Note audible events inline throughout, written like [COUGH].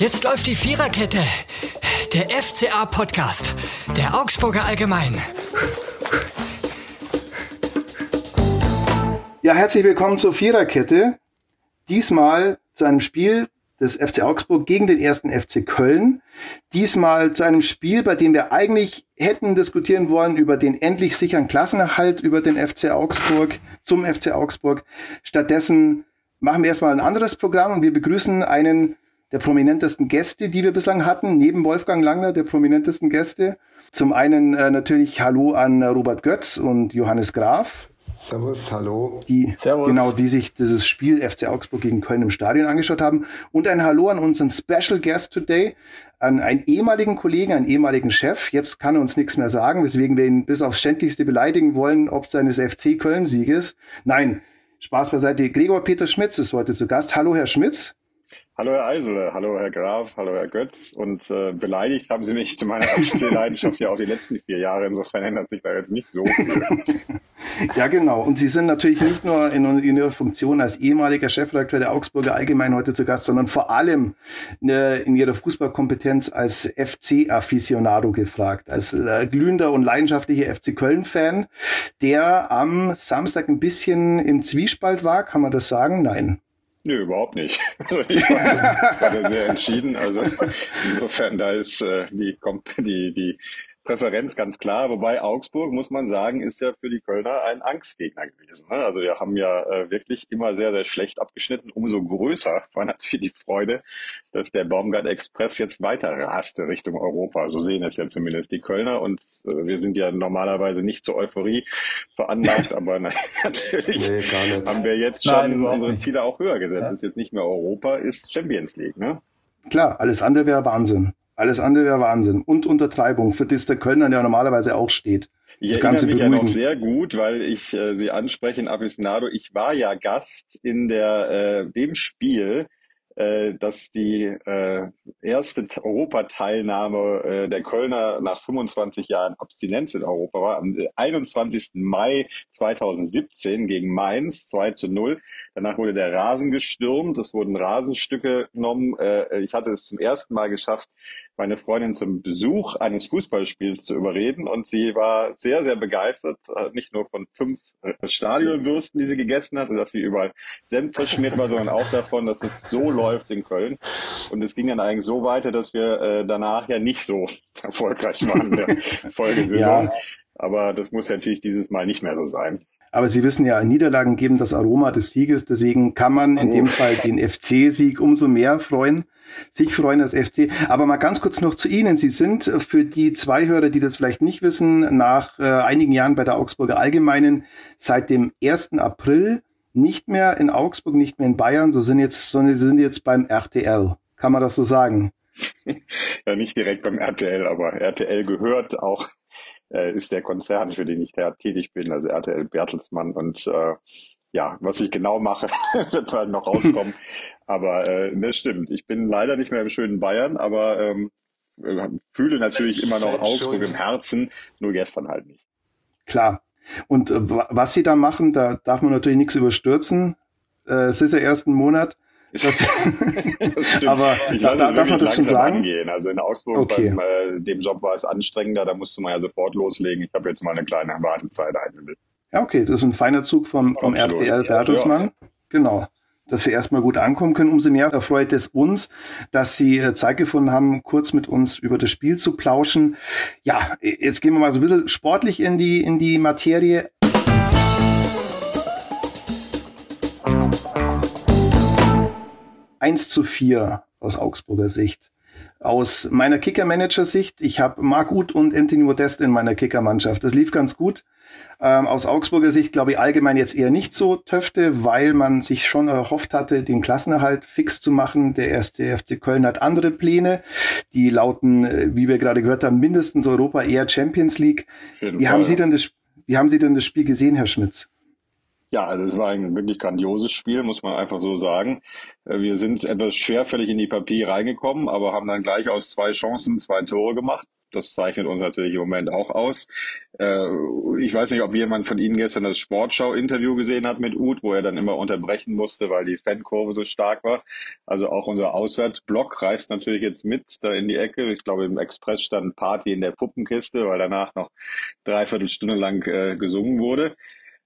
Jetzt läuft die Viererkette. Der FCA-Podcast. Der Augsburger Allgemein. Ja, herzlich willkommen zur Viererkette. Diesmal zu einem Spiel des FC Augsburg gegen den ersten FC Köln. Diesmal zu einem Spiel, bei dem wir eigentlich hätten diskutieren wollen über den endlich sicheren Klassenerhalt über den FC Augsburg zum FC Augsburg. Stattdessen machen wir erstmal ein anderes Programm und wir begrüßen einen der prominentesten Gäste, die wir bislang hatten, neben Wolfgang Langner, der prominentesten Gäste. Zum einen äh, natürlich Hallo an Robert Götz und Johannes Graf. Servus, hallo. Die, Servus. Genau, die sich dieses Spiel FC Augsburg gegen Köln im Stadion angeschaut haben. Und ein Hallo an unseren Special Guest today, an einen ehemaligen Kollegen, einen ehemaligen Chef. Jetzt kann er uns nichts mehr sagen, weswegen wir ihn bis aufs Schändlichste beleidigen wollen, ob seines FC Köln-Sieges. Nein, Spaß beiseite. Gregor Peter Schmitz ist heute zu Gast. Hallo, Herr Schmitz. Hallo Herr Eisele, hallo Herr Graf, hallo Herr Götz. Und äh, beleidigt haben Sie mich zu meiner FC-Leidenschaft ja auch die letzten vier Jahre. Insofern ändert sich da jetzt nicht so viel. [LAUGHS] ja, genau. Und Sie sind natürlich nicht nur in, in Ihrer Funktion als ehemaliger Chefredakteur der Augsburger Allgemein heute zu Gast, sondern vor allem ne, in Ihrer Fußballkompetenz als FC-Afficionado gefragt, als äh, glühender und leidenschaftlicher FC Köln-Fan, der am Samstag ein bisschen im Zwiespalt war. Kann man das sagen? Nein. Nö, überhaupt nicht. [LAUGHS] Also ich war gerade sehr entschieden. Also insofern, da ist äh, die, die, die Präferenz ganz klar. Wobei Augsburg, muss man sagen, ist ja für die Kölner ein Angstgegner gewesen. Ne? Also wir haben ja äh, wirklich immer sehr, sehr schlecht abgeschnitten. Umso größer war natürlich die Freude, dass der Baumgart Express jetzt weiter raste Richtung Europa. So sehen es ja zumindest die Kölner. Und äh, wir sind ja normalerweise nicht zur Euphorie veranlagt, [LAUGHS] aber na, natürlich nee, haben wir jetzt schon Nein, unsere Ziele auch höher gesetzt. Ja. Ist jetzt nicht mehr Europa, ist Champions League. Ne? Klar, alles andere wäre Wahnsinn. Alles andere wäre Wahnsinn. Und Untertreibung, für das der Kölner ja normalerweise auch steht. Ich das Ganze mich beruhigen. ja noch sehr gut, weil ich äh, Sie ansprechen, Aficionado. Ich war ja Gast in der äh, dem Spiel, dass die äh, erste Europateilnahme äh, der Kölner nach 25 Jahren Abstinenz in Europa war. Am 21. Mai 2017 gegen Mainz 2 zu 0. Danach wurde der Rasen gestürmt, es wurden Rasenstücke genommen. Äh, ich hatte es zum ersten Mal geschafft, meine Freundin zum Besuch eines Fußballspiels zu überreden und sie war sehr, sehr begeistert, äh, nicht nur von fünf äh, Stadionwürsten, die sie gegessen hat, sodass sie überall Senf verschmiert war, sondern auch davon, dass es so läuft, läuft in Köln. Und es ging dann eigentlich so weiter, dass wir äh, danach ja nicht so [LAUGHS] erfolgreich waren in der [LAUGHS] Folgesaison. Ja. Aber das muss natürlich dieses Mal nicht mehr so sein. Aber Sie wissen ja, Niederlagen geben das Aroma des Sieges. Deswegen kann man in dem Fall den [LAUGHS] FC-Sieg umso mehr freuen, sich freuen als FC. Aber mal ganz kurz noch zu Ihnen. Sie sind für die zwei Hörer, die das vielleicht nicht wissen, nach äh, einigen Jahren bei der Augsburger Allgemeinen seit dem 1. April nicht mehr in Augsburg, nicht mehr in Bayern, so sind jetzt, sondern sie sind jetzt beim RTL. Kann man das so sagen? [LAUGHS] ja, nicht direkt beim RTL, aber RTL gehört auch, äh, ist der Konzern, für den ich da tätig bin, also RTL Bertelsmann und äh, ja, was ich genau mache, [LAUGHS] wird halt noch rauskommen. [LAUGHS] aber äh, das stimmt. Ich bin leider nicht mehr im schönen Bayern, aber ähm, fühle natürlich immer noch Augsburg im Herzen, nur gestern halt nicht. Klar, und äh, was sie da machen, da darf man natürlich nichts überstürzen. Äh, es ist ja erst ein Monat. [LAUGHS] Das, das aber da, da darf man das schon sagen. Angehen. Also in Augsburg okay. beim äh, dem Job war es anstrengender, da musste man ja sofort loslegen. Ich habe jetzt mal eine kleine Wartezeit eingebildet. Ja, okay, das ist ein feiner Zug vom, vom RTL Bertelsmann. Genau dass sie erstmal gut ankommen können. Umso mehr erfreut es uns, dass sie äh, Zeit gefunden haben, kurz mit uns über das Spiel zu plauschen. Ja, jetzt gehen wir mal so ein bisschen sportlich in die, in die Materie. Eins zu vier aus Augsburger Sicht. Aus meiner Kicker-Manager-Sicht, ich habe Marc Uth und Anthony Modest in meiner Kicker-Mannschaft. Das lief ganz gut. Ähm, aus Augsburger Sicht glaube ich allgemein jetzt eher nicht so Töfte, weil man sich schon erhofft hatte, den Klassenerhalt fix zu machen. Der erste FC Köln hat andere Pläne. Die lauten, äh, wie wir gerade gehört haben, mindestens Europa, eher Champions League. Wie haben, Sie denn das, wie haben Sie denn das Spiel gesehen, Herr Schmitz? Ja, also es war ein wirklich grandioses Spiel, muss man einfach so sagen. Äh, wir sind etwas schwerfällig in die Partie reingekommen, aber haben dann gleich aus zwei Chancen zwei Tore gemacht. Das zeichnet uns natürlich im Moment auch aus. Äh, ich weiß nicht, ob jemand von Ihnen gestern das Sportschau-Interview gesehen hat mit Uth, wo er dann immer unterbrechen musste, weil die Fankurve so stark war. Also auch unser Auswärtsblock reist natürlich jetzt mit da in die Ecke. Ich glaube, im Express stand Party in der Puppenkiste, weil danach noch dreiviertel Stunde lang äh, gesungen wurde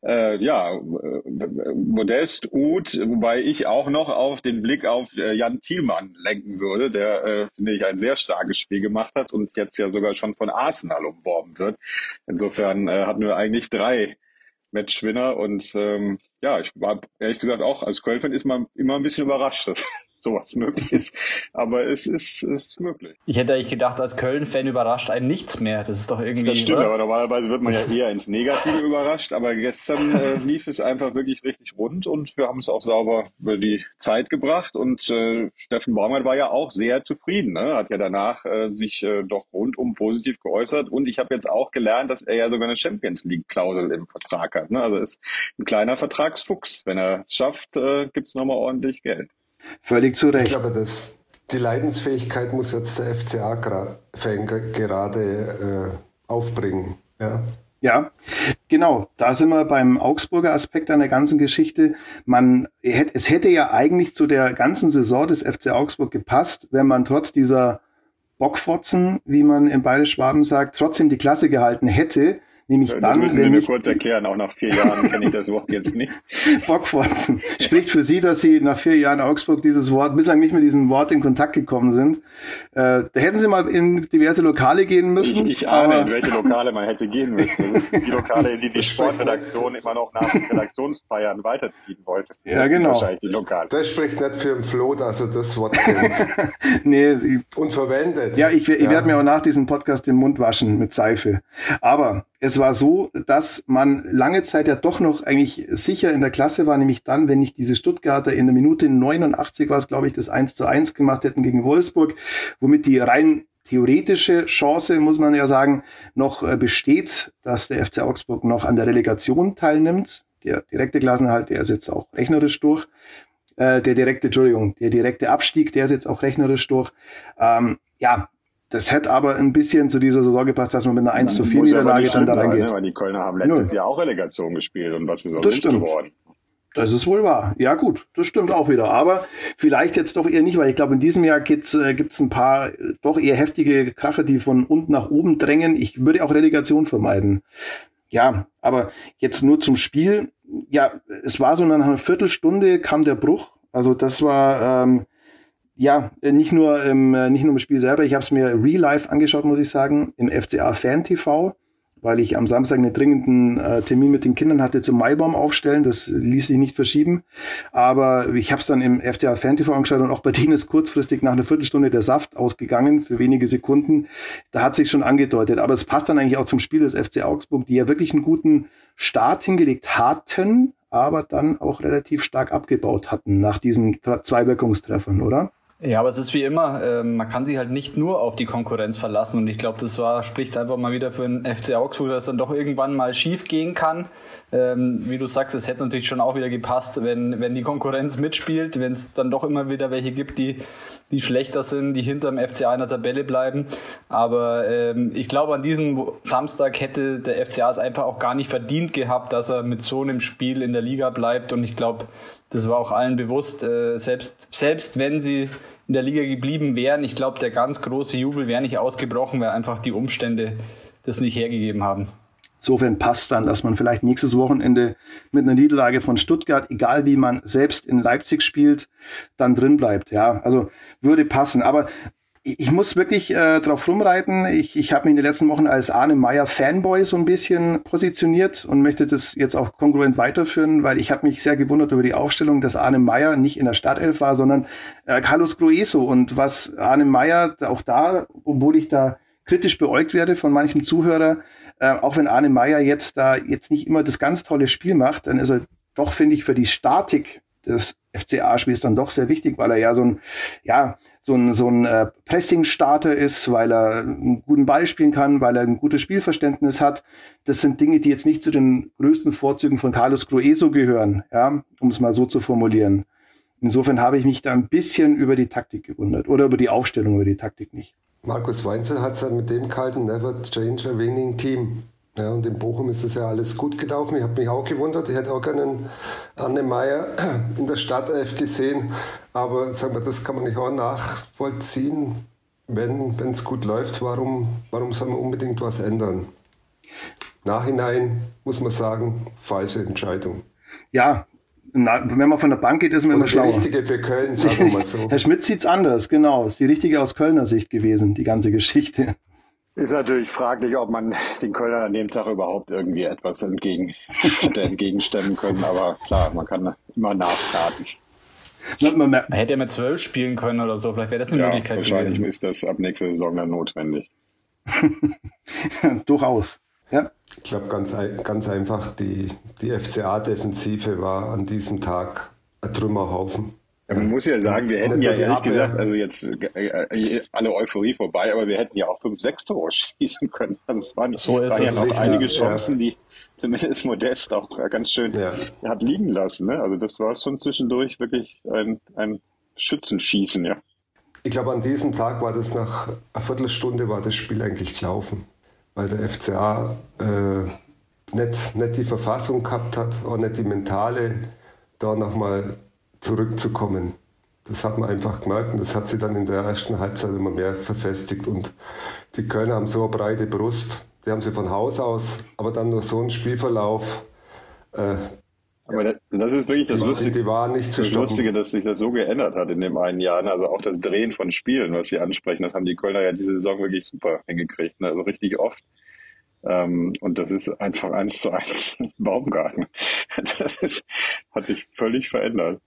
äh, ja, äh, Modest, Uth, wobei ich auch noch auf den Blick auf äh, Jan Thielmann lenken würde, der, äh, finde ich, ein sehr starkes Spiel gemacht hat und jetzt ja sogar schon von Arsenal umworben wird. Insofern äh, hatten wir eigentlich drei Matchwinner und ähm, ja, ich war ehrlich gesagt auch als Köln-Fan ist man immer ein bisschen überrascht, dass sowas [LAUGHS] möglich ist. Aber es ist, es ist möglich. Ich hätte eigentlich gedacht, als Köln-Fan überrascht einen nichts mehr. Das ist doch irgendwie. Das stimmt, oder? aber normalerweise wird man ja eher ins Negative überrascht. Aber gestern äh, [LAUGHS] lief es einfach wirklich richtig rund und wir haben es auch sauber über die Zeit gebracht. Und äh, Steffen Baumgart war ja auch sehr zufrieden. Ne? Hat ja danach äh, sich äh, doch rundum positiv geäußert. Und ich habe jetzt auch gelernt, dass er ja sogar eine Champions League-Klausel im Vertrag hat. Ne? Also ist ein kleiner Vertragsfuchs. Wenn er es schafft, äh, gibt es nochmal ordentlich Geld. Völlig zu Recht. Ich glaube, das, die Leidensfähigkeit muss jetzt der FCA-Fan gerade äh, aufbringen. Ja. Ja, genau. Da sind wir beim Augsburger Aspekt an der ganzen Geschichte. Man, es hätte ja eigentlich zu der ganzen Saison des FC Augsburg gepasst, wenn man trotz dieser Bockfotzen, wie man in Bayerisch Schwaben sagt, trotzdem die Klasse gehalten hätte Nämlich das dann, müssen wenn Sie mir kurz erklären, auch nach vier Jahren kenne ich das Wort jetzt nicht. [LAUGHS] Bockfotzen. Spricht für Sie, dass Sie nach vier Jahren Augsburg dieses Wort, bislang nicht mit diesem Wort in Kontakt gekommen sind. Äh, da hätten Sie mal in diverse Lokale gehen müssen. Ich, ich ahne, in welche Lokale man hätte gehen müssen. Das sind die Lokale, in die die [LAUGHS] Sportredaktion immer noch nach den Redaktionsfeiern weiterziehen wollte. Ja, genau. Wahrscheinlich die Lokale. Das spricht nicht für den Flo, dass er das Wort kennt. [LAUGHS] nee. Und verwendet. Ja, ich, ich ja. werde mir auch nach diesem Podcast den Mund waschen mit Seife. Aber es war so, dass man lange Zeit ja doch noch eigentlich sicher in der Klasse war, nämlich dann, wenn nicht diese Stuttgarter in der Minute 89 war es, glaube ich, das 1 zu 1 gemacht hätten gegen Wolfsburg, womit die rein theoretische Chance, muss man ja sagen, noch äh, besteht, dass der FC Augsburg noch an der Relegation teilnimmt. Der direkte Klassenhalt, der ist jetzt auch rechnerisch durch. Äh, der direkte, Entschuldigung, der direkte Abstieg, der ist jetzt auch rechnerisch durch. Ähm, ja, das hätte aber ein bisschen zu dieser Saison gepasst, dass man mit einer 1 zu 4 Niederlage dann da reingeht. Ne? Weil die Kölner haben letztes Jahr auch Relegation gespielt und was ist sonst geworden? Das ist wohl wahr. Ja, gut, das stimmt auch wieder. Aber vielleicht jetzt doch eher nicht, weil ich glaube, in diesem Jahr gibt es äh, ein paar äh, doch eher heftige Krache, die von unten nach oben drängen. Ich würde auch Relegation vermeiden. Ja, aber jetzt nur zum Spiel. Ja, es war so nach einer Viertelstunde kam der Bruch. Also das war, ähm, ja, äh, nicht nur im, äh, nicht nur im Spiel selber, ich habe es mir real life angeschaut, muss ich sagen, im FCA Fan TV, weil ich am Samstag einen dringenden äh, Termin mit den Kindern hatte zum Maibaum aufstellen. Das ließ sich nicht verschieben. Aber ich habe es dann im FCA Fan TV angeschaut und auch bei denen ist kurzfristig nach einer Viertelstunde der Saft ausgegangen für wenige Sekunden. Da hat sich schon angedeutet. Aber es passt dann eigentlich auch zum Spiel des FC Augsburg, die ja wirklich einen guten Start hingelegt hatten, aber dann auch relativ stark abgebaut hatten nach diesen zwei Wirkungstreffern, oder? Ja, aber es ist wie immer, äh, man kann sich halt nicht nur auf die Konkurrenz verlassen und ich glaube, das war, spricht einfach mal wieder für den FC Augsburg, dass dann doch irgendwann mal schief gehen kann. Ähm, wie du sagst, es hätte natürlich schon auch wieder gepasst, wenn, wenn die Konkurrenz mitspielt, wenn es dann doch immer wieder welche gibt, die, die schlechter sind, die hinter dem FCA in der Tabelle bleiben. Aber ähm, ich glaube, an diesem Samstag hätte der FCA es einfach auch gar nicht verdient gehabt, dass er mit so einem Spiel in der Liga bleibt und ich glaube, das war auch allen bewusst, äh, selbst, selbst wenn sie in der Liga geblieben wären. Ich glaube, der ganz große Jubel wäre nicht ausgebrochen, weil einfach die Umstände das nicht hergegeben haben. Insofern passt dann, dass man vielleicht nächstes Wochenende mit einer Niederlage von Stuttgart, egal wie man selbst in Leipzig spielt, dann drin bleibt. Ja, also würde passen. Aber ich muss wirklich äh, drauf rumreiten. Ich, ich habe mich in den letzten Wochen als Arne Meyer Fanboy so ein bisschen positioniert und möchte das jetzt auch kongruent weiterführen, weil ich habe mich sehr gewundert über die Aufstellung, dass Arne Meyer nicht in der Startelf war, sondern äh, Carlos Grueso. Und was Arne Meyer auch da, obwohl ich da kritisch beäugt werde von manchem Zuhörer, äh, auch wenn Arne Meyer jetzt da jetzt nicht immer das ganz tolle Spiel macht, dann ist er doch, finde ich, für die Statik des FCA-Spiels dann doch sehr wichtig, weil er ja so ein, ja, so ein, so ein äh, Pressing-Starter ist, weil er einen guten Ball spielen kann, weil er ein gutes Spielverständnis hat. Das sind Dinge, die jetzt nicht zu den größten Vorzügen von Carlos Grueso gehören, ja, um es mal so zu formulieren. Insofern habe ich mich da ein bisschen über die Taktik gewundert oder über die Aufstellung, über die Taktik nicht. Markus Weinzel hat es ja mit dem gehalten, never change a winning team. Ja, und in Bochum ist es ja alles gut gelaufen. Ich habe mich auch gewundert. Ich hätte auch gerne einen Anne Meyer [CLEARS THROAT] in der Startelf gesehen. Aber sagen wir, das kann man nicht auch nachvollziehen. Wenn es gut läuft, warum, warum soll man unbedingt was ändern? Nachhinein muss man sagen, falsche Entscheidung. Ja, na, wenn man von der Bank geht, ist man Oder immer schlauer. Die richtige für Köln, sagen wir mal so. [LAUGHS] Herr Schmidt sieht es anders, genau. Ist die richtige aus Kölner Sicht gewesen, die ganze Geschichte. Ist natürlich fraglich, ob man den Kölnern an dem Tag überhaupt irgendwie etwas entgegen, [LAUGHS] hätte entgegenstemmen können. Aber klar, man kann immer nachkarten. Man, man hätte ja mit zwölf spielen können oder so. Vielleicht wäre das eine ja, Möglichkeit wahrscheinlich gewesen. ist das ab nächster Saison dann notwendig. [LAUGHS] Durchaus. Ja. Ich glaube, ganz, ganz einfach, die, die FCA-Defensive war an diesem Tag ein Trümmerhaufen. Man muss ja sagen, wir hätten ja ehrlich gesagt, also jetzt äh, äh, alle Euphorie vorbei, aber wir hätten ja auch fünf, sechs Tore schießen können. [LAUGHS] Es waren, so waren ja noch einige Chancen, ja. die zumindest [LAUGHS] Modest auch ganz schön ja. hat liegen lassen. Ne? Also das war schon zwischendurch wirklich ein, ein Schützenschießen, ja. Ich glaube, an diesem Tag war das nach einer Viertelstunde war das Spiel eigentlich gelaufen, weil der FCA äh, nicht, nicht die Verfassung gehabt hat, auch nicht die mentale, da nochmal zurückzukommen. Das hat man einfach gemerkt und das hat sie dann in der ersten Halbzeit immer mehr verfestigt. Und die Kölner haben so eine breite Brust, die haben sie von Haus aus, aber dann nur so ein Spielverlauf. Äh, aber das, das, ist wirklich das, die, Lustige, die waren nicht zu das Lustige, dass sich das so geändert hat in den einen Jahren. Also auch das Drehen von Spielen, was Sie ansprechen, das haben die Kölner ja diese Saison wirklich super hingekriegt. Ne? Also richtig oft. Ähm, und das ist einfach eins zu eins [LAUGHS] Baumgarten. [LAUGHS] Das ist, hat sich völlig verändert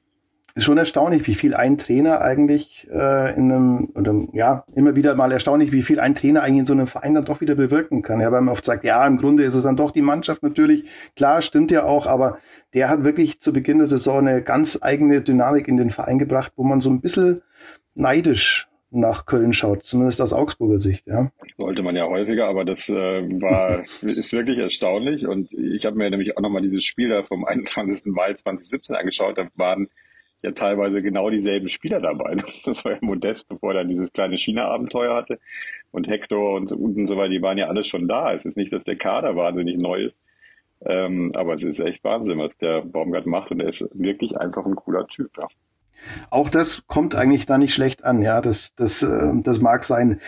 ist schon erstaunlich, wie viel ein Trainer eigentlich äh, in einem, oder ja, immer wieder mal erstaunlich, wie viel ein Trainer eigentlich in so einem Verein dann doch wieder bewirken kann. Ja, weil man oft sagt, ja, im Grunde ist es dann doch die Mannschaft natürlich. Klar, stimmt ja auch, aber der hat wirklich zu Beginn der Saison eine ganz eigene Dynamik in den Verein gebracht, wo man so ein bisschen neidisch nach Köln schaut, zumindest aus Augsburger Sicht, ja. Sollte man ja häufiger, aber das äh, war, [LAUGHS] ist wirklich erstaunlich und ich habe mir nämlich auch nochmal dieses Spiel da vom 21. Mai 2017 angeschaut, da waren ja teilweise genau dieselben Spieler dabei. [LAUGHS] Das war ja Modest, bevor er dann dieses kleine China-Abenteuer hatte. Und Hector und so, und so weiter, die waren ja alle schon da. Es ist nicht, dass der Kader wahnsinnig neu ist. Ähm, aber es ist echt Wahnsinn, was der Baumgart macht. Und er ist wirklich einfach ein cooler Typ. Ja. Auch das kommt eigentlich da nicht schlecht an. Ja, das, das, äh, das mag sein.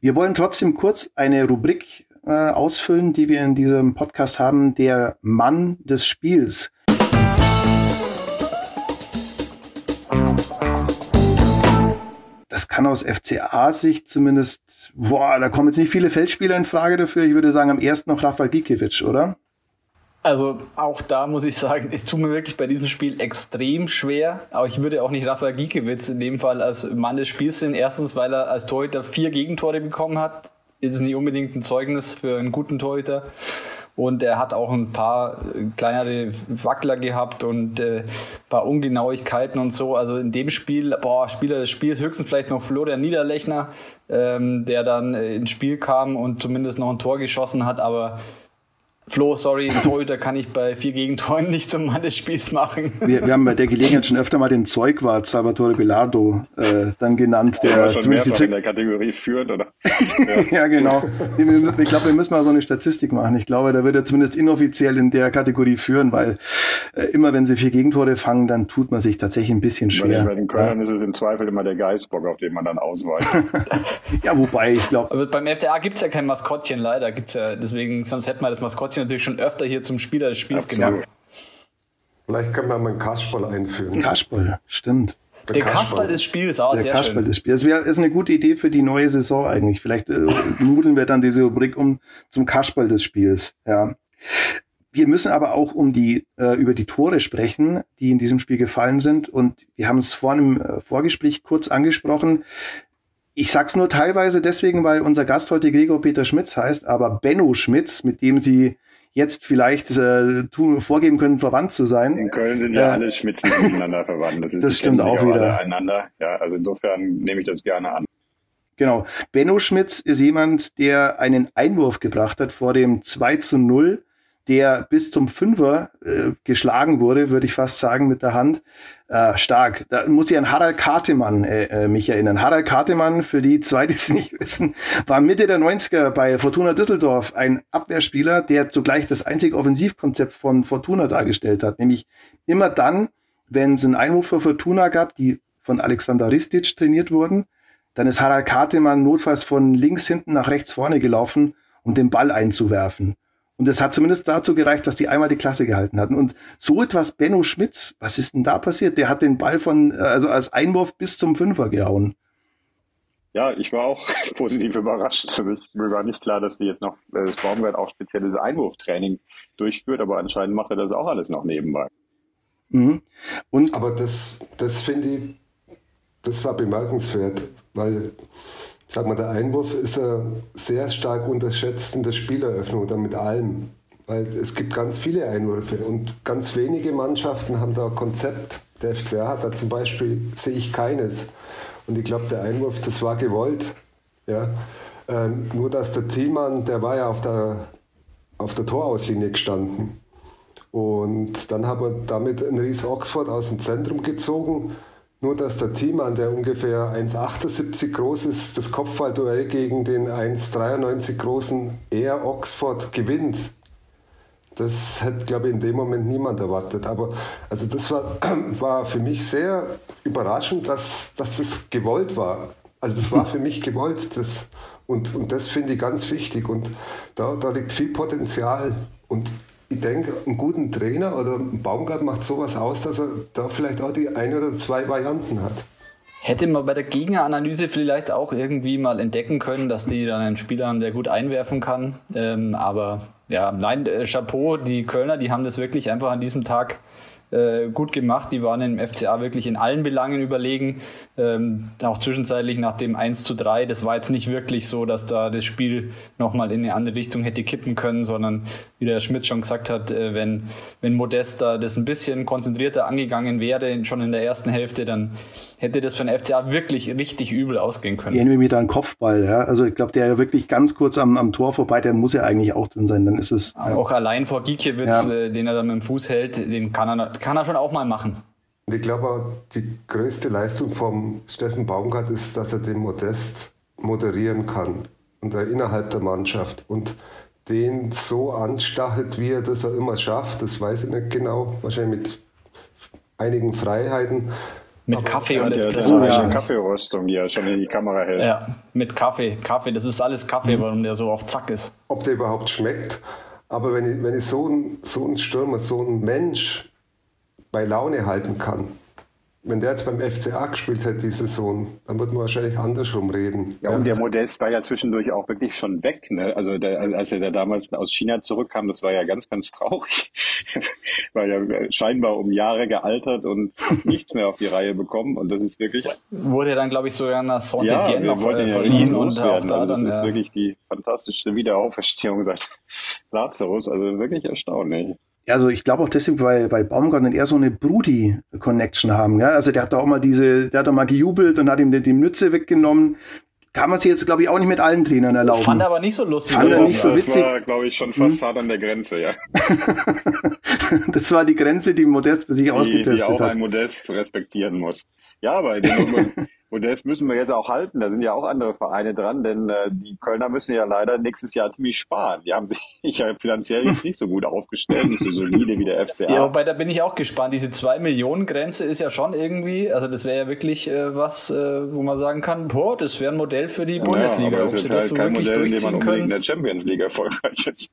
Wir wollen trotzdem kurz eine Rubrik äh, ausfüllen, die wir in diesem Podcast haben, der Mann des Spiels. Das kann aus FCA-Sicht zumindest, boah, da kommen jetzt nicht viele Feldspieler in Frage dafür. Ich würde sagen, am ersten noch Rafael Gikiewicz, oder? Also auch da muss ich sagen, es tut mir wirklich bei diesem Spiel extrem schwer. Aber ich würde auch nicht Rafael Giekewitz in dem Fall als Mann des Spiels sehen. Erstens, weil er als Torhüter vier Gegentore bekommen hat. Ist nicht unbedingt ein Zeugnis für einen guten Torhüter. Und er hat auch ein paar äh, kleinere Wackler gehabt und äh, paar Ungenauigkeiten und so. Also in dem Spiel, boah, Spieler des Spiels höchstens vielleicht noch Florian Niederlechner, ähm, der dann äh, ins Spiel kam und zumindest noch ein Tor geschossen hat. Aber Flo, sorry, ein Torhüter kann ich bei vier Gegentoren nicht zum Mann des Spiels machen. Wir, wir haben bei der Gelegenheit schon öfter mal den Zeugwart Salvatore Bellardo äh, dann genannt, der ja, schon zumindest in der Kategorie führt, oder? Ja, [LAUGHS] ja genau. Ich glaube, wir müssen mal so eine Statistik machen. Ich glaube, da wird er zumindest inoffiziell in der Kategorie führen, weil äh, immer wenn sie vier Gegentore fangen, dann tut man sich tatsächlich ein bisschen schwer. Bei den Kölnern ja. ist es im Zweifel immer der Geistbock, auf den man dann ausweicht. [LAUGHS] ja, wobei, ich glaube. Aber beim FCA gibt es ja kein Maskottchen, leider. Gibt's ja, deswegen, sonst hätten wir das Maskottchen Gott natürlich schon öfter hier zum Spieler des Spiels gemacht. Vielleicht können wir mal einen Kasperl einführen. Kasperl, stimmt. Der, der Kasperl des Spiels, auch der sehr Kasperl schön. des Spiels. Das wäre ist eine gute Idee für die neue Saison eigentlich. Vielleicht äh, [LAUGHS] nudeln wir dann diese Rubrik um zum Kasperl des Spiels. Ja. Wir müssen aber auch um die äh, über die Tore sprechen, die in diesem Spiel gefallen sind. Und wir haben es vor einem äh, Vorgespräch kurz angesprochen. Ich sag's nur teilweise deswegen, weil unser Gast heute Gregor Peter Schmitz heißt, aber Benno Schmitz, mit dem Sie jetzt vielleicht äh, tun, vorgeben können, verwandt zu sein. In Köln sind ja äh, alle Schmitzen miteinander verwandt. Das, das stimmt auch wieder. Einander. Ja, also insofern nehme ich das gerne an. Genau. Benno Schmitz ist jemand, der einen Einwurf gebracht hat vor dem 2 zu 0 der bis zum Fünfer äh, geschlagen wurde, würde ich fast sagen, mit der Hand. Äh, stark. Da muss ich an Harald Kartemann äh, äh, mich erinnern. Harald Kartemann, für die zwei, die es nicht [LAUGHS] wissen, war Mitte der 90er bei Fortuna Düsseldorf ein Abwehrspieler, der zugleich das einzige Offensivkonzept von Fortuna dargestellt hat. Nämlich immer dann, wenn es einen Einwurf für Fortuna gab, die von Alexander Ristic trainiert wurden, dann ist Harald Kartemann notfalls von links hinten nach rechts vorne gelaufen, um den Ball einzuwerfen. Und das hat zumindest dazu gereicht, dass die einmal die Klasse gehalten hatten. Und so etwas Benno Schmitz, was ist denn da passiert? Der hat den Ball von, also als Einwurf bis zum Fünfer gehauen. Ja, ich war auch [LAUGHS] positiv überrascht. Also ich, mir war nicht klar, dass die jetzt noch, äh, das Baumgart auch spezielles Einwurftraining durchführt, aber anscheinend macht er das auch alles noch nebenbei. Mhm. Und aber das, das finde ich, das war bemerkenswert, weil sag mal, der Einwurf ist ja sehr stark unterschätzt in der Spieleröffnung oder mit allem. Weil es gibt ganz viele Einwürfe und ganz wenige Mannschaften haben da ein Konzept. Der FCA hat da zum Beispiel, sehe ich keines. Und ich glaube, der Einwurf, das war gewollt. Ja. Äh, nur dass der Thielmann, der war ja auf der, auf der Torauslinie gestanden. Und dann haben wir damit einen Ries Oxford aus dem Zentrum gezogen nur dass der Thiemann, der ungefähr 1,78 groß ist, das Kopfballduell gegen den 1,93 großen Air Oxford gewinnt. Das hätte, glaube ich, in dem Moment niemand erwartet. Aber also das war, [CLEARS THROAT] war für mich sehr überraschend, dass, dass das gewollt war. Also das war für mich gewollt. Das, und, und das finde ich ganz wichtig. Und da, da liegt viel Potenzial. Und ich denke, einen guten Trainer oder ein Baumgart macht sowas aus, dass er da vielleicht auch die ein oder zwei Varianten hat. Hätte man bei der Gegneranalyse vielleicht auch irgendwie mal entdecken können, dass die dann einen Spieler haben, der gut einwerfen kann. Ähm, aber ja, nein, äh, Chapeau, die Kölner, die haben das wirklich einfach an diesem Tag äh, gut gemacht. Die waren im FCA wirklich in allen Belangen überlegen. Ähm, auch zwischenzeitlich nach dem 1 zu 3. Das war jetzt nicht wirklich so, dass da das Spiel nochmal in eine andere Richtung hätte kippen können, sondern wie der Schmidt schon gesagt hat, äh, wenn, wenn Modest da das ein bisschen konzentrierter angegangen wäre, schon in der ersten Hälfte, dann hätte das für den FCA wirklich richtig übel ausgehen können. Irgendwie mit einem Kopfball, ja. Also ich glaube, der ja wirklich ganz kurz am, am Tor vorbei, der muss ja eigentlich auch drin sein. Dann ist es. Ja. Auch allein vor Gikiewicz, ja. äh, den er dann mit dem Fuß hält, den kann er, kann er schon auch mal machen. Ich glaube, die größte Leistung vom Steffen Baumgart ist, dass er den Modest moderieren kann und er innerhalb der Mannschaft und den so anstachelt, wie er das er immer schafft. Das weiß ich nicht genau, wahrscheinlich mit einigen Freiheiten. Mit Aber Kaffee und Espresso. Das ist eine Kaffeeröstung, die er schon in die Kamera hält. Ja, mit Kaffee. Kaffee, das ist alles Kaffee, mhm. warum der so auf Zack ist. Ob der überhaupt schmeckt. Aber wenn ich, wenn ich so einen so Stürmer, so einen Mensch bei Laune halten kann. Wenn der jetzt beim FCA gespielt hätte, die Saison, dann würden wir wahrscheinlich andersrum reden. Ja, ja, und der Modest war ja zwischendurch auch wirklich schon weg. Ne? Also der, als er da damals aus China zurückkam, das war ja ganz, ganz traurig. [LAUGHS] war ja scheinbar um Jahre gealtert und [LAUGHS] nichts mehr auf die Reihe bekommen. Und das ist wirklich... Wurde dann, glaube ich, sogar nach Saint-Étienne ja, noch äh, verliehen. Und auch da also das dann, ist ja. wirklich die fantastischste Wiederauferstehung seit [LAUGHS] Lazarus. Also wirklich erstaunlich also ich glaube auch deswegen, weil bei Baumgarten eher so eine Brudi-Connection haben. Ja? Also der hat da auch mal diese, der hat da mal gejubelt und hat ihm die, die Mütze weggenommen. Kann man sich jetzt, glaube ich, auch nicht mit allen Trainern erlauben. Fand aber nicht so lustig. Fand er nicht so witzig. Das war, glaube ich, schon fast hm. hart an der Grenze, ja. [LAUGHS] das war die Grenze, die Modest für sich die, ausgetestet die auch hat. ein Modest respektieren muss. Ja, aber [LAUGHS] und das müssen wir jetzt auch halten. Da sind ja auch andere Vereine dran, denn äh, die Kölner müssen ja leider nächstes Jahr ziemlich sparen. Die haben [LAUGHS] sich ja finanziell jetzt nicht so gut aufgestellt, nicht so solide wie der FCA. Ja, wobei da bin ich auch gespannt. Diese 2 Millionen Grenze ist ja schon irgendwie, also das wäre ja wirklich äh, was, äh, wo man sagen kann, boah, das wäre ein Modell für die Bundesliga. Ja, Ob sie das halt so kein wirklich Modell, durchziehen man können. in der Champions League erfolgreich ist.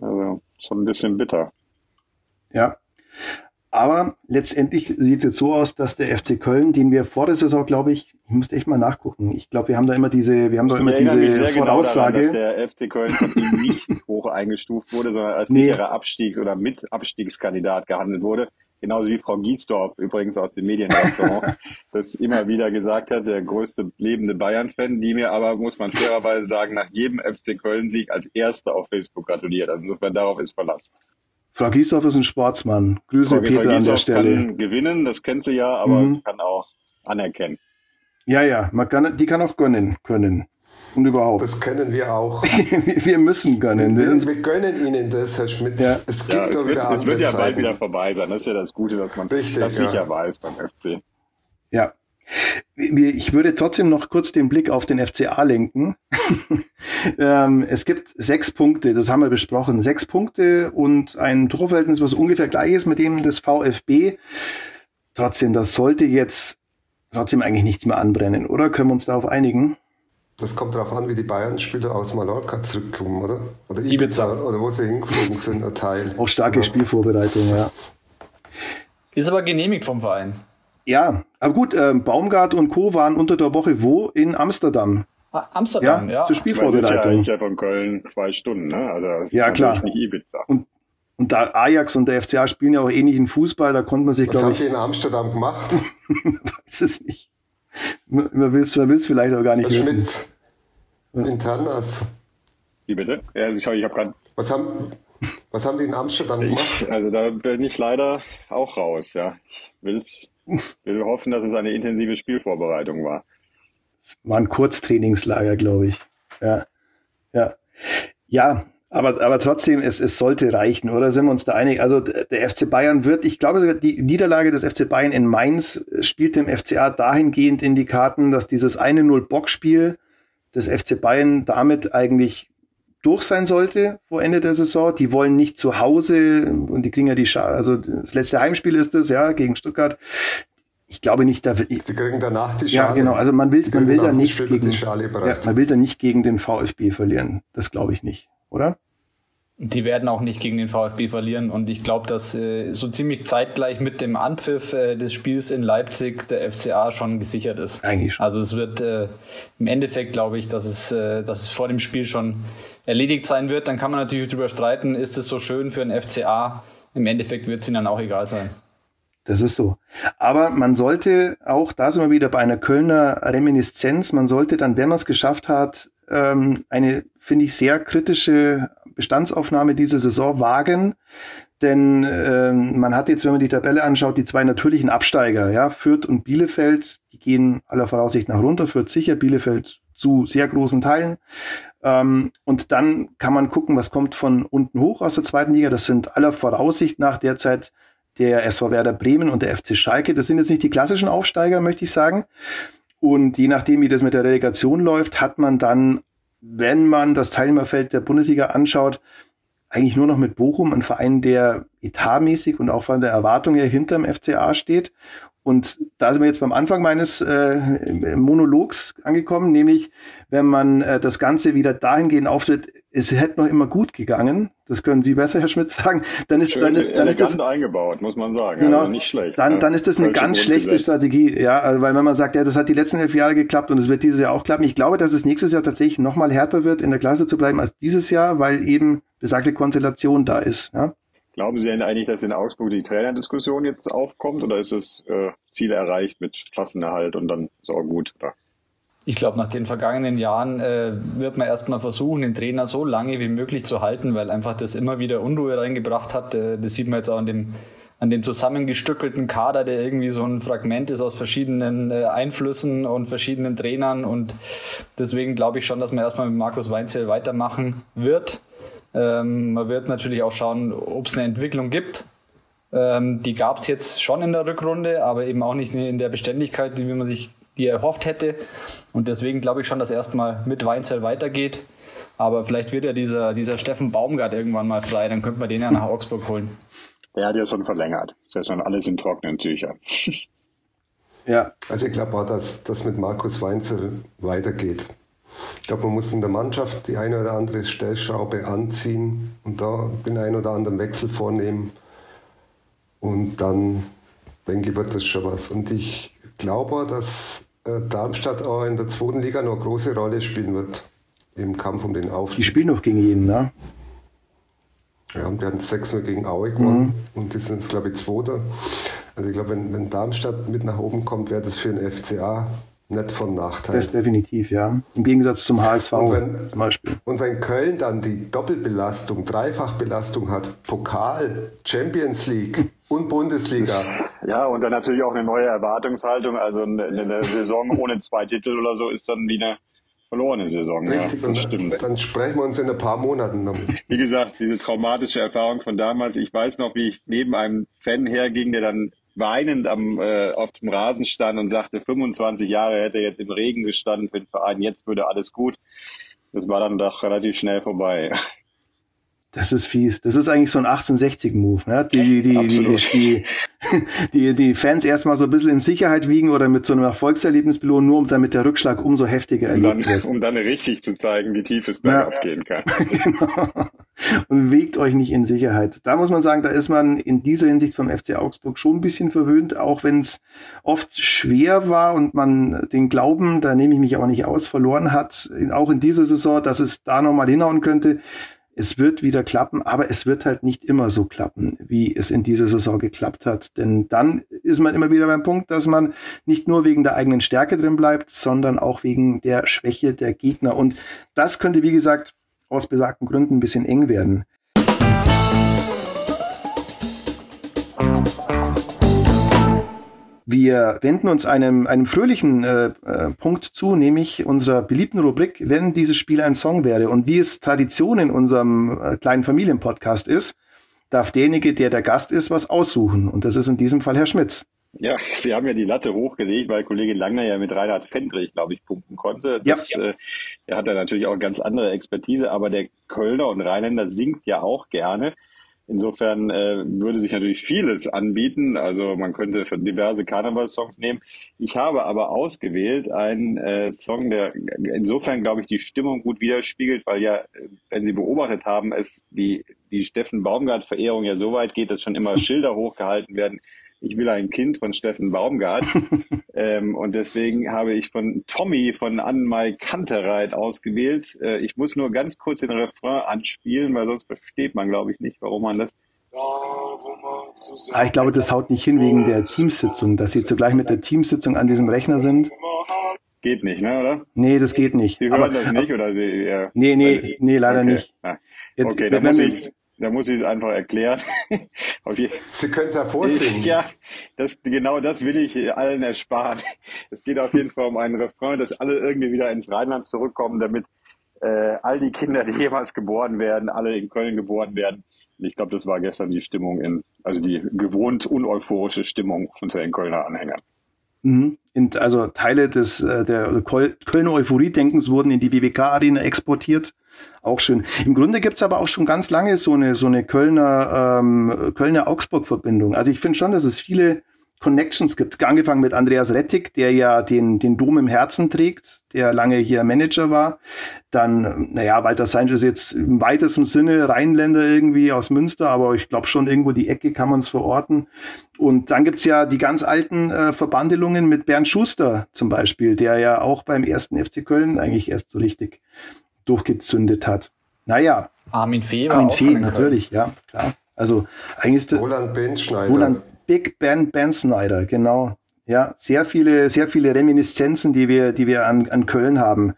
Also schon ein bisschen bitter. Ja, aber letztendlich sieht es jetzt so aus, dass der FC Köln, den wir vor der Saison, glaube ich, ich müsste echt mal nachgucken. Ich glaube, wir haben da immer diese, wir haben da immer diese Voraussage. Genau daran, dass der FC Köln von ihm nicht [LAUGHS] hoch eingestuft wurde, sondern als nee. sicherer Abstiegs- oder Mitabstiegskandidat gehandelt wurde. Genauso wie Frau Giesdorf, übrigens aus dem Medienrestaurant, [LAUGHS] das immer wieder gesagt hat, der größte lebende Bayern-Fan, die mir aber, muss man fairerweise sagen, nach jedem FC Köln-Sieg als Erster auf Facebook gratuliert. Also insofern darauf ist Verlass. Frau Giesdorf ist ein Sportsmann. Grüße Frau Peter Frau an der Stelle. kann gewinnen, das kennt sie ja, aber mhm. kann auch anerkennen. Ja, ja, man kann, die kann auch gönnen können. Und überhaupt. Das können wir auch. [LAUGHS] wir müssen gönnen. Wir, wir, gönnen Ihnen das, Herr Schmidt. Ja. Es gibt ja, es wird, es wird ja bald wieder vorbei sein. Das ist ja das Gute, dass man Richtig, das sicher ja. weiß beim FC. Ja. Ich würde trotzdem noch kurz den Blick auf den FCA lenken. [LAUGHS] ähm, es gibt sechs Punkte, das haben wir besprochen. Sechs Punkte und ein Torverhältnis, was ungefähr gleich ist mit dem des VfB. Trotzdem, das sollte jetzt trotzdem eigentlich nichts mehr anbrennen, oder? Können wir uns darauf einigen? Das kommt darauf an, wie die Bayern-Spieler aus Mallorca zurückkommen, oder? Oder Ibiza, Ibiza. oder wo sie hingeflogen sind, ein Teil. Auch starke ja. Spielvorbereitung, ja. Ist aber genehmigt vom Verein. Ja, aber gut, äh, Baumgart und Co. waren unter der Woche wo? In Amsterdam. Ah, Amsterdam, ja. ja. Zur Spielvorbereitung. Das ist ja, ist ja von Köln zwei Stunden, ne? Also das ja, ist klar. nicht Ibiza. Und, und da Ajax und der FCA spielen ja auch ähnlichen Fußball, da konnte man sich, glaube ich. Was haben die in Amsterdam gemacht? [LAUGHS] weiß es nicht. Man will es vielleicht auch gar nicht Herr wissen. Schmidt, Internas. Wie bitte? Ja, also ich, ich habe gerade. Was haben, was haben die in Amsterdam gemacht? Ich, also da bin ich leider auch raus, ja. Ich will's will hoffen, dass es eine intensive Spielvorbereitung war. Es war ein Kurztrainingslager, glaube ich. Ja. Ja. Ja, aber, aber trotzdem, es, es sollte reichen, oder sind wir uns da einig? Also der FC Bayern wird, ich glaube sogar, die Niederlage des FC Bayern in Mainz spielt dem FCA dahingehend in die Karten, dass dieses eine Null Bockspiel des FC Bayern damit eigentlich durch sein sollte vor Ende der Saison. Die wollen nicht zu Hause und die kriegen ja die, Scha also das letzte Heimspiel ist es, ja, gegen Stuttgart. Ich glaube nicht, da Die kriegen danach die Schale. Ja, genau. Also man will, man will da nicht gegen, ja, man will da nicht gegen den VfB verlieren. Das glaube ich nicht, oder? Die werden auch nicht gegen den VfB verlieren und ich glaube, dass äh, so ziemlich zeitgleich mit dem Anpfiff äh, des Spiels in Leipzig der FCA schon gesichert ist. Eigentlich schon. Also es wird äh, im Endeffekt, glaube ich, dass es, äh, dass es vor dem Spiel schon erledigt sein wird. Dann kann man natürlich darüber streiten, ist es so schön für den FCA? Im Endeffekt wird es ihnen dann auch egal sein. Das ist so. Aber man sollte auch, da sind wir wieder bei einer Kölner Reminiszenz, man sollte dann, wenn man es geschafft hat, ähm, eine, finde ich, sehr kritische Bestandsaufnahme diese Saison wagen. Denn äh, man hat jetzt, wenn man die Tabelle anschaut, die zwei natürlichen Absteiger, ja, Fürth und Bielefeld, die gehen aller Voraussicht nach runter. Fürth sicher, Bielefeld zu sehr großen Teilen. Ähm, und dann kann man gucken, was kommt von unten hoch aus der zweiten Liga. Das sind aller Voraussicht nach derzeit der SV Werder Bremen und der FC Schalke. Das sind jetzt nicht die klassischen Aufsteiger, möchte ich sagen. Und je nachdem, wie das mit der Relegation läuft, hat man dann wenn man das Teilnehmerfeld der Bundesliga anschaut, eigentlich nur noch mit Bochum, ein Verein, der etatmäßig und auch von der Erwartung her hinterm FCA steht. Und da sind wir jetzt beim Anfang meines äh, Monologs angekommen, nämlich wenn man äh, das Ganze wieder dahingehend auftritt, es hätte noch immer gut gegangen, das können Sie besser, Herr Schmidt, sagen, dann ist, Schön, dann ist, dann ist das eingebaut, muss man sagen. Genau, also nicht schlecht. Dann, dann ist das eine ganz schlechte Strategie, ja, also, weil wenn man sagt, ja, das hat die letzten elf Jahre geklappt und es wird dieses Jahr auch klappen. Ich glaube, dass es nächstes Jahr tatsächlich noch mal härter wird, in der Klasse zu bleiben als dieses Jahr, weil eben besagte Konstellation da ist. Ja? Glauben Sie denn eigentlich, dass in Augsburg die Trainerdiskussion jetzt aufkommt oder ist das äh, Ziel erreicht mit Klassenerhalt und dann ist auch gut? Oder? Ich glaube, nach den vergangenen Jahren äh, wird man erstmal versuchen, den Trainer so lange wie möglich zu halten, weil einfach das immer wieder Unruhe reingebracht hat. Äh, das sieht man jetzt auch an dem, an dem zusammengestückelten Kader, der irgendwie so ein Fragment ist aus verschiedenen äh, Einflüssen und verschiedenen Trainern. Und deswegen glaube ich schon, dass man erstmal mit Markus Weinzel weitermachen wird. Ähm, man wird natürlich auch schauen, ob es eine Entwicklung gibt. Ähm, die gab es jetzt schon in der Rückrunde, aber eben auch nicht in der Beständigkeit, die man sich die erhofft hätte. Und deswegen glaube ich schon, dass erstmal mit Weinzell weitergeht. Aber vielleicht wird ja dieser, dieser Steffen Baumgart irgendwann mal frei, dann könnte man den ja nach Augsburg holen. Der hat ja schon verlängert. Das ist ja schon alles in trockenen Tüchern. Ja. Also ich glaube auch, dass das mit Markus Weinzel weitergeht. Ich glaube, man muss in der Mannschaft die eine oder andere Stellschraube anziehen und da den einen oder anderen Wechsel vornehmen. Und dann, denke ich, wird das schon was. Und ich glaube, dass äh, Darmstadt auch in der zweiten Liga noch eine große Rolle spielen wird im Kampf um den Aufstieg. Die spielen noch gegen jeden, ne? Ja, die hatten 6-0 gegen Aue gewonnen mhm. und die sind jetzt, glaube ich, Zweiter. Also ich glaube, wenn, wenn Darmstadt mit nach oben kommt, wäre das für den FCA nicht von Nachteil. Das definitiv, ja. Im Gegensatz zum HSV wenn, zum Beispiel. Und wenn Köln dann die Doppelbelastung, Dreifachbelastung hat, Pokal, Champions League und Bundesliga. Ja, und dann natürlich auch eine neue Erwartungshaltung. Also eine, eine Saison [LAUGHS] ohne zwei Titel oder so ist dann wie eine verlorene Saison. Richtig, ja, und stimmt. dann sprechen wir uns in ein paar Monaten damit. Wie gesagt, diese traumatische Erfahrung von damals. Ich weiß noch, wie ich neben einem Fan herging, der dann weinend am, äh, auf dem Rasen stand und sagte, 25 Jahre hätte er jetzt im Regen gestanden für den Verein, jetzt würde alles gut. Das war dann doch relativ schnell vorbei. Das ist fies. Das ist eigentlich so ein 1860-Move, ne? Die, die, die, [LAUGHS] die, die, Fans erstmal so ein bisschen in Sicherheit wiegen oder mit so einem Erfolgserlebnis belohnen, nur um damit der Rückschlag umso heftiger um erlebt dann, wird. [LAUGHS] Um dann richtig zu zeigen, wie tief es bergab ja. gehen kann. [LAUGHS] genau. Und wiegt euch nicht in Sicherheit. Da muss man sagen, da ist man in dieser Hinsicht vom FC Augsburg schon ein bisschen verwöhnt, auch wenn es oft schwer war und man den Glauben, da nehme ich mich auch nicht aus, verloren hat, auch in dieser Saison, dass es da nochmal hinhauen könnte es wird wieder klappen, aber es wird halt nicht immer so klappen, wie es in dieser Saison geklappt hat. Denn dann ist man immer wieder beim Punkt, dass man nicht nur wegen der eigenen Stärke drin bleibt, sondern auch wegen der Schwäche der Gegner. Und das könnte, wie gesagt, aus besagten Gründen ein bisschen eng werden. Wir wenden uns einem, einem fröhlichen äh, äh, Punkt zu, nämlich unserer beliebten Rubrik, wenn dieses Spiel ein Song wäre. Und wie es Tradition in unserem äh, kleinen Familienpodcast ist, darf derjenige, der der Gast ist, was aussuchen. Und das ist in diesem Fall Herr Schmitz. Ja, [LAUGHS] Sie haben ja die Latte hochgelegt, weil Kollege Langner ja mit Reinhard Fendrich, glaube ich, punkten konnte. Das, ja. Äh, er hat ja natürlich auch ganz andere Expertise, aber der Kölner und Rheinländer singt ja auch gerne. Insofern äh, würde sich natürlich vieles anbieten. Also man könnte für diverse Karnevalssongs nehmen. Ich habe aber ausgewählt einen äh, Song, der insofern, glaube ich, die Stimmung gut widerspiegelt, weil ja, wenn Sie beobachtet haben, es die, die Steffen Baumgart-Verehrung ja so weit geht, dass schon immer [LAUGHS] Schilder hochgehalten werden ich will ein Kind von Steffen Baumgart. [LAUGHS] ähm, und deswegen habe ich von Tommy von Anmai Kantereit ausgewählt. Äh, ich muss nur ganz kurz den Refrain anspielen, weil sonst versteht man, glaube ich, nicht, warum man das Ah, ich glaube, das haut nicht hin wegen der Teamsitzung, dass sie zugleich mit der Teamsitzung an diesem Rechner sind. Geht nicht, ne, oder? Nee, das geht nicht. Sie hören aber, das nicht, oder Sie, ja, Nee, nee, nee, leider okay. nicht. Ah, okay, Jetzt, dann muss ich, da muss ich es einfach erklären. [LAUGHS] Sie können es ja vorsingen. Ja, das, genau das will ich allen ersparen. Es geht auf jeden Fall um einen Refrain, dass alle irgendwie wieder ins Rheinland zurückkommen, damit äh, all die Kinder, die jemals geboren werden, alle in Köln geboren werden. Ich glaube, das war gestern die Stimmung in, also die gewohnt uneuphorische Stimmung unter den Kölner Anhängern. Mhm. also Teile des äh, der Kölner Euphorie-Denkens wurden in die BWK-Arena exportiert. Auch schön. Im Grunde gibt's aber auch schon ganz lange so eine so eine Kölner ähm, Kölner Augsburg-Verbindung. Also ich finde schon, dass es viele Connections gibt. Angefangen mit Andreas Rettig, der ja den, den Dom im Herzen trägt, der lange hier Manager war. Dann, naja, Walter ist jetzt im weitesten Sinne Rheinländer irgendwie aus Münster, aber ich glaube schon irgendwo die Ecke kann man es verorten. Und dann gibt's ja die ganz alten äh, Verbandelungen mit Bernd Schuster zum Beispiel, der ja auch beim ersten FC Köln eigentlich erst so richtig durchgezündet hat. Naja. Armin Fee war Armin Fee, natürlich, ja, klar. Also eigentlich ist der Roland Benschneider. Roland Big Ben Ben Snyder, genau. Ja, sehr viele, sehr viele Reminiszenzen, die wir, die wir an, an Köln haben.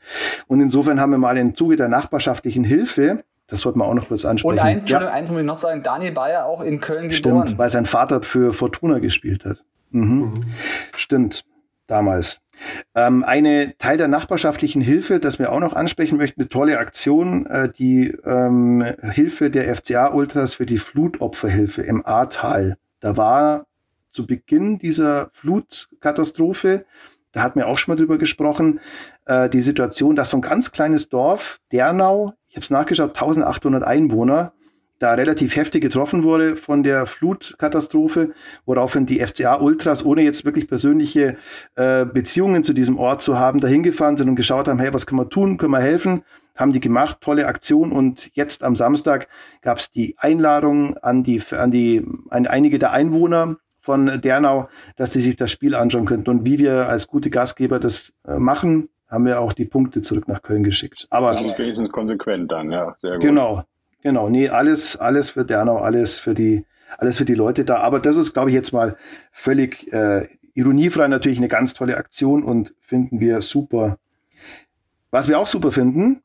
Und insofern haben wir mal im Zuge der nachbarschaftlichen Hilfe, das sollte man auch noch kurz ansprechen. Und eins, ja. eins muss ich noch sagen, Daniel Bayer auch in Köln geboren. Stimmt, weil sein Vater für Fortuna gespielt hat. Mhm. Mhm. Stimmt, damals. Ähm, eine Teil der nachbarschaftlichen Hilfe, das wir auch noch ansprechen möchten, eine tolle Aktion, äh, die ähm, Hilfe der FCA-Ultras für die Flutopferhilfe im Ahrtal. Da war zu Beginn dieser Flutkatastrophe, da hatten wir auch schon mal drüber gesprochen, äh, die Situation, dass so ein ganz kleines Dorf, Dernau, ich habe es nachgeschaut, 1800 Einwohner, da relativ heftig getroffen wurde von der Flutkatastrophe, woraufhin die FCA-Ultras, ohne jetzt wirklich persönliche äh, Beziehungen zu diesem Ort zu haben, dahin gefahren sind und geschaut haben, hey, was können wir tun, können wir helfen? Haben die gemacht, tolle Aktion und jetzt am Samstag gab es die Einladung an die an die an einige der Einwohner von Dernau, dass sie sich das Spiel anschauen könnten und wie wir als gute Gastgeber das äh, machen, haben wir auch die Punkte zurück nach Köln geschickt. Aber das ist wenigstens konsequent dann, ja, sehr gut. Genau, genau, nee, alles alles für Dernau, alles für die alles für die Leute da, aber das ist glaube ich jetzt mal völlig äh, ironiefrei natürlich eine ganz tolle Aktion und finden wir super. Was wir auch super finden,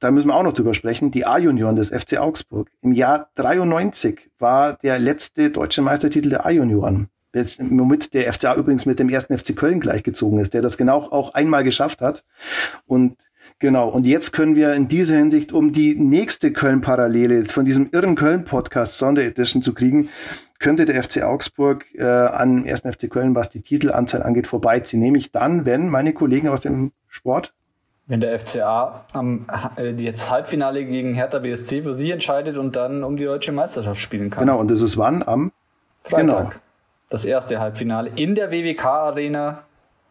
da müssen wir auch noch drüber sprechen, die A-Junioren des FC Augsburg. Im Jahr 93 war der letzte deutsche Meistertitel der A-Junioren. Womit der FCA übrigens mit dem ersten FC Köln gleichgezogen ist, der das genau auch einmal geschafft hat. Und Genau, und jetzt können wir in dieser Hinsicht, um die nächste Köln-Parallele von diesem irren Köln-Podcast Sonderedition zu kriegen, könnte der FC Augsburg äh, an 1. FC Köln, was die Titelanzahl angeht, vorbeiziehen. Nämlich dann, wenn meine Kollegen aus dem Sport wenn der FCA am äh, jetzt Halbfinale gegen Hertha BSC für sie entscheidet und dann um die deutsche Meisterschaft spielen kann. Genau, und das ist wann? Am Freitag. Genau. Das erste Halbfinale in der WWK Arena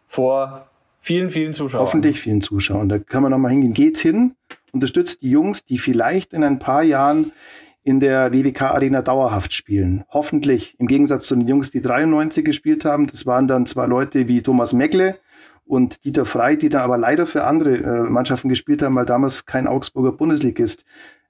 vor vielen, vielen Zuschauern. Hoffentlich vielen Zuschauern. Da kann man nochmal hingehen. Geht hin, unterstützt die Jungs, die vielleicht in ein paar Jahren in der WWK Arena dauerhaft spielen. Hoffentlich. Im Gegensatz zu den Jungs, die 93 gespielt haben. Das waren dann zwar Leute wie Thomas Meckle und Dieter Frey, die dann aber leider für andere äh, Mannschaften gespielt haben, weil damals kein Augsburger Bundesligist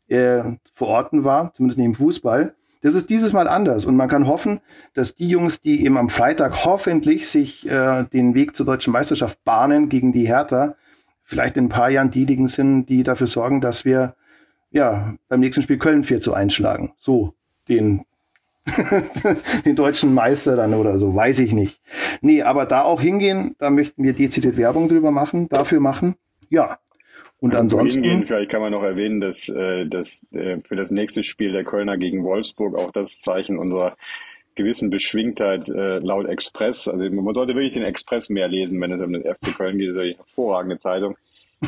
äh, vor Orten war, zumindest nicht im Fußball. Das ist dieses Mal anders und man kann hoffen, dass die Jungs, die eben am Freitag hoffentlich sich äh, den Weg zur deutschen Meisterschaft bahnen gegen die Hertha, vielleicht in ein paar Jahren diejenigen sind, die dafür sorgen, dass wir ja beim nächsten Spiel Köln 4 zu einschlagen. So den [LAUGHS] den deutschen Meister dann oder so, weiß ich nicht. Nee, aber da auch hingehen, da möchten wir dezidiert Werbung drüber machen, dafür machen. Ja. Und ansonsten. Hingehen, vielleicht kann man noch erwähnen, dass, äh, dass äh, für das nächste Spiel der Kölner gegen Wolfsburg auch das Zeichen unserer gewissen Beschwingtheit äh, laut Express, also man sollte wirklich den Express mehr lesen, wenn es um den FC Köln geht, das ist eine hervorragende Zeitung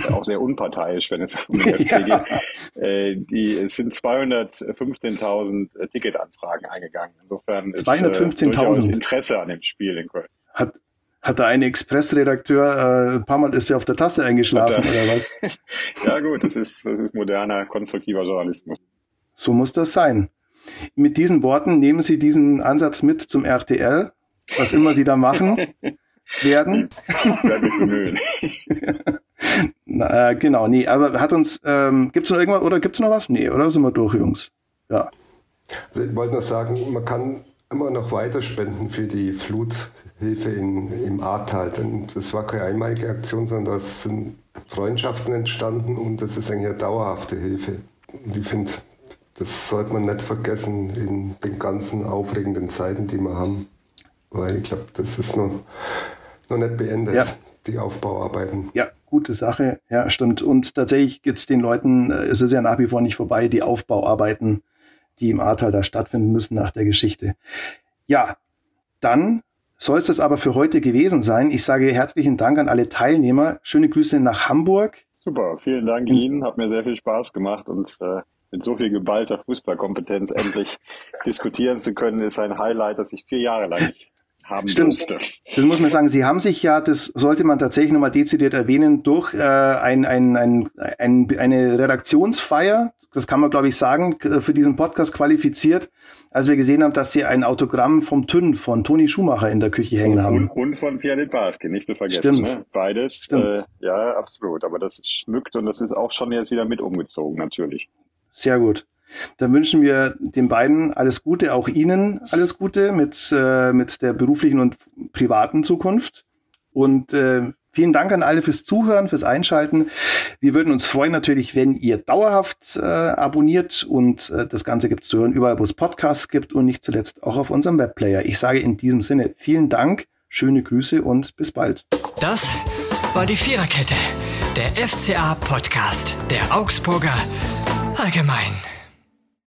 auch sehr unparteiisch, wenn es um den [LAUGHS] FC ja. geht. Äh, die, es sind 215.000 äh, Ticketanfragen eingegangen. Insofern ist äh, Interesse an dem Spiel in Köln. Hat, hat da ein Express-Redakteur äh, ein paar Mal ist er auf der Taste eingeschlafen oder was? [LAUGHS] ja gut, das ist, das ist moderner, konstruktiver Journalismus. So muss das sein. Mit diesen Worten nehmen Sie diesen Ansatz mit zum RTL, was immer Sie da machen [LAUGHS] werden. Ich werde mich bemühen. Na, äh, genau, nee, aber hat uns, ähm, gibt es noch irgendwas oder gibt es noch was? Nee, oder sind wir durch, Jungs? Ja. Also ich wollte noch sagen, man kann immer noch weiter spenden für die Fluthilfe in, im Ahrtal. Denn das war keine einmalige Aktion, sondern das sind Freundschaften entstanden und das ist eigentlich eine dauerhafte Hilfe. Und ich finde, das sollte man nicht vergessen in den ganzen aufregenden Zeiten, die wir haben. Weil ich glaube, das ist noch, noch nicht beendet, ja. Die Aufbauarbeiten. Ja, gute Sache. Ja, stimmt. Und tatsächlich geht es den Leuten, äh, es ist ja nach wie vor nicht vorbei, die Aufbauarbeiten, die im Ahrtal da stattfinden müssen nach der Geschichte. Ja, dann soll es das aber für heute gewesen sein. Ich sage herzlichen Dank an alle Teilnehmer. Schöne Grüße nach Hamburg. Super, vielen Dank Ihnen. Hat mir sehr viel Spaß gemacht und äh, mit so viel geballter Fußballkompetenz endlich [LAUGHS] diskutieren zu können, ist ein Highlight, das ich vier Jahre lang nicht haben Stimmt. Durfte. Das muss man sagen. Sie haben sich ja, das sollte man tatsächlich nochmal dezidiert erwähnen, durch äh, ein, ein, ein, ein, eine Redaktionsfeier, das kann man glaube ich sagen, für diesen Podcast qualifiziert, als wir gesehen haben, dass Sie ein Autogramm vom Tünn von Toni Schumacher in der Küche hängen und, haben. Und von Pierre Litbarski, nicht zu vergessen. Stimmt. Ne? Beides. Stimmt. Äh, ja, absolut. Aber das schmückt und das ist auch schon jetzt wieder mit umgezogen, natürlich. Sehr gut. Dann wünschen wir den beiden alles Gute, auch Ihnen alles Gute mit, äh, mit der beruflichen und privaten Zukunft. Und äh, vielen Dank an alle fürs Zuhören, fürs Einschalten. Wir würden uns freuen natürlich, wenn ihr dauerhaft äh, abonniert und äh, das Ganze gibt es zu hören überall, wo es Podcasts gibt und nicht zuletzt auch auf unserem Webplayer. Ich sage in diesem Sinne vielen Dank, schöne Grüße und bis bald. Das war die Viererkette, der FCA-Podcast der Augsburger Allgemein.